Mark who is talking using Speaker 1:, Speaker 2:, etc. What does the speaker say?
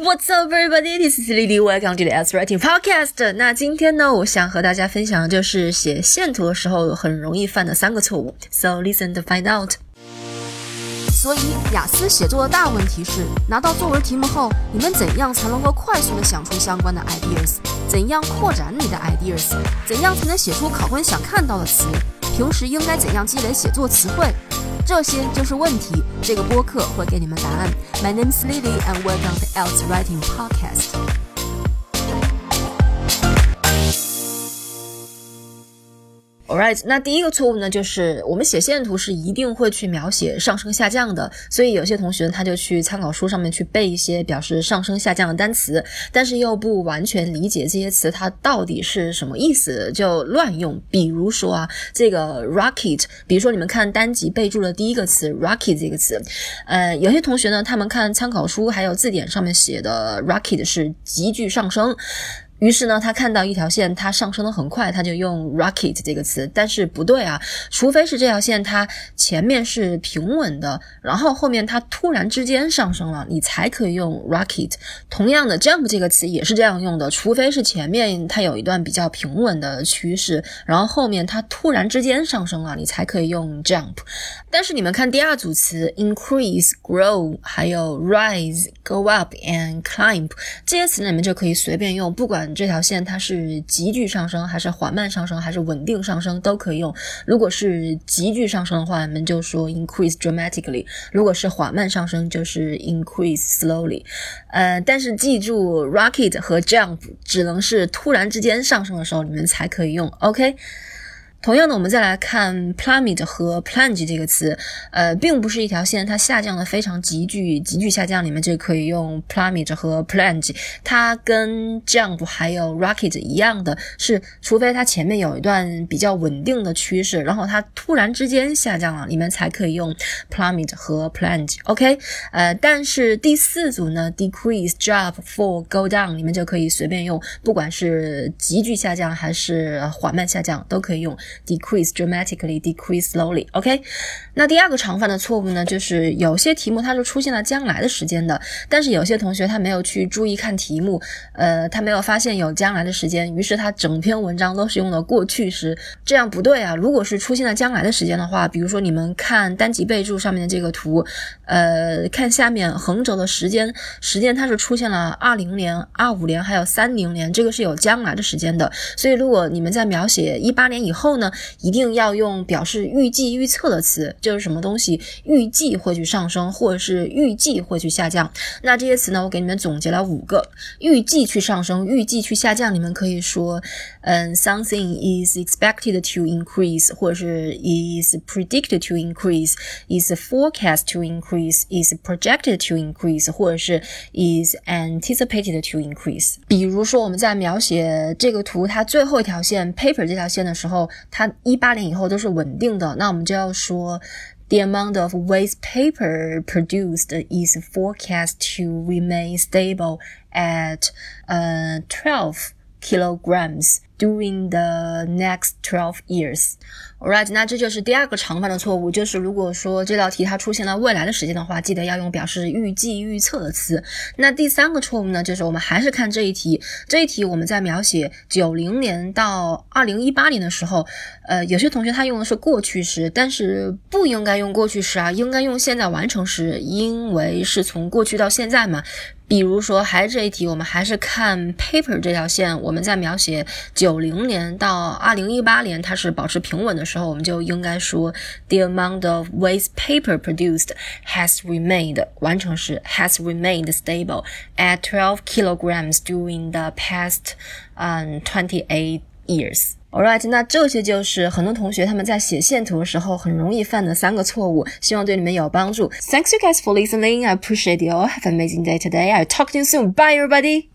Speaker 1: What's up, everybody? This is Lily. Welcome to the As Writing Podcast. 那今天呢，我想和大家分享的就是写线图的时候很容易犯的三个错误。So listen to find out.
Speaker 2: 所以，雅思写作的大问题是，拿到作文题目后，你们怎样才能够快速的想出相关的 ideas？怎样扩展你的 ideas？怎样才能写出考官想看到的词？平时应该怎样积累写作词汇？这些就是问题。这个播客会给你们答案。My name is Lily, and welcome to Else Writing Podcast.
Speaker 1: Alright，那第一个错误呢，就是我们写线图是一定会去描写上升下降的，所以有些同学他就去参考书上面去背一些表示上升下降的单词，但是又不完全理解这些词它到底是什么意思，就乱用。比如说啊，这个 rocket，比如说你们看单集备注的第一个词 rocket 这个词，呃，有些同学呢，他们看参考书还有字典上面写的 rocket 是急剧上升。于是呢，他看到一条线，它上升的很快，他就用 rocket 这个词。但是不对啊，除非是这条线它前面是平稳的，然后后面它突然之间上升了，你才可以用 rocket。同样的，jump 这个词也是这样用的，除非是前面它有一段比较平稳的趋势，然后后面它突然之间上升了，你才可以用 jump。但是你们看第二组词 increase、grow，还有 rise、go up and climb 这些词呢，你们就可以随便用，不管。这条线它是急剧上升，还是缓慢上升，还是稳定上升，都可以用。如果是急剧上升的话，我们就说 increase dramatically；如果是缓慢上升，就是 increase slowly。呃，但是记住，rocket 和 jump 只能是突然之间上升的时候，你们才可以用。OK。同样的，我们再来看 plummet 和 plunge 这个词，呃，并不是一条线，它下降的非常急剧，急剧下降，你们就可以用 plummet 和 plunge。它跟 jump 还有 rocket 一样的是，除非它前面有一段比较稳定的趋势，然后它突然之间下降了，你们才可以用 plummet 和 plunge。OK，呃，但是第四组呢，decrease、drop、fall、go down，你们就可以随便用，不管是急剧下降还是缓慢下降，都可以用。Decrease dramatically, decrease slowly. OK，那第二个常犯的错误呢，就是有些题目它是出现了将来的时间的，但是有些同学他没有去注意看题目，呃，他没有发现有将来的时间，于是他整篇文章都是用了过去时，这样不对啊。如果是出现了将来的时间的话，比如说你们看单级备注上面的这个图，呃，看下面横轴的时间，时间它是出现了二零年、二五年还有三零年，这个是有将来的时间的，所以如果你们在描写一八年以后呢？呢，一定要用表示预计、预测的词，就是什么东西预计会去上升，或者是预计会去下降。那这些词呢，我给你们总结了五个：预计去上升，预计去下降。你们可以说，嗯，something is expected to increase，或者是 is predicted to increase，is forecast to increase，is projected to increase，或者是 is anticipated to increase。比如说，我们在描写这个图它最后一条线 paper 这条线的时候。它一八年以后都是稳定的，那我们就要说，the amount of waste paper produced is forecast to remain stable at 呃 twelve kilograms during the next twelve years. Alright，那这就是第二个常犯的错误，就是如果说这道题它出现了未来的时间的话，记得要用表示预计、预测的词。那第三个错误呢，就是我们还是看这一题，这一题我们在描写九零年到二零一八年的时候，呃，有些同学他用的是过去时，但是不应该用过去时啊，应该用现在完成时，因为是从过去到现在嘛。比如说，还是这一题，我们还是看 paper 这条线，我们在描写九零年到二零一八年，它是保持平稳的时候，我们就应该说 the amount of waste paper produced has remained 完成时 has remained stable at twelve kilograms during the past um twenty eight years. Alright，那这些就是很多同学他们在写线图的时候很容易犯的三个错误，希望对你们有帮助。Thanks you guys for listening. I appreciate you. all. Have an amazing day today. I'll talk to you soon. Bye, everybody.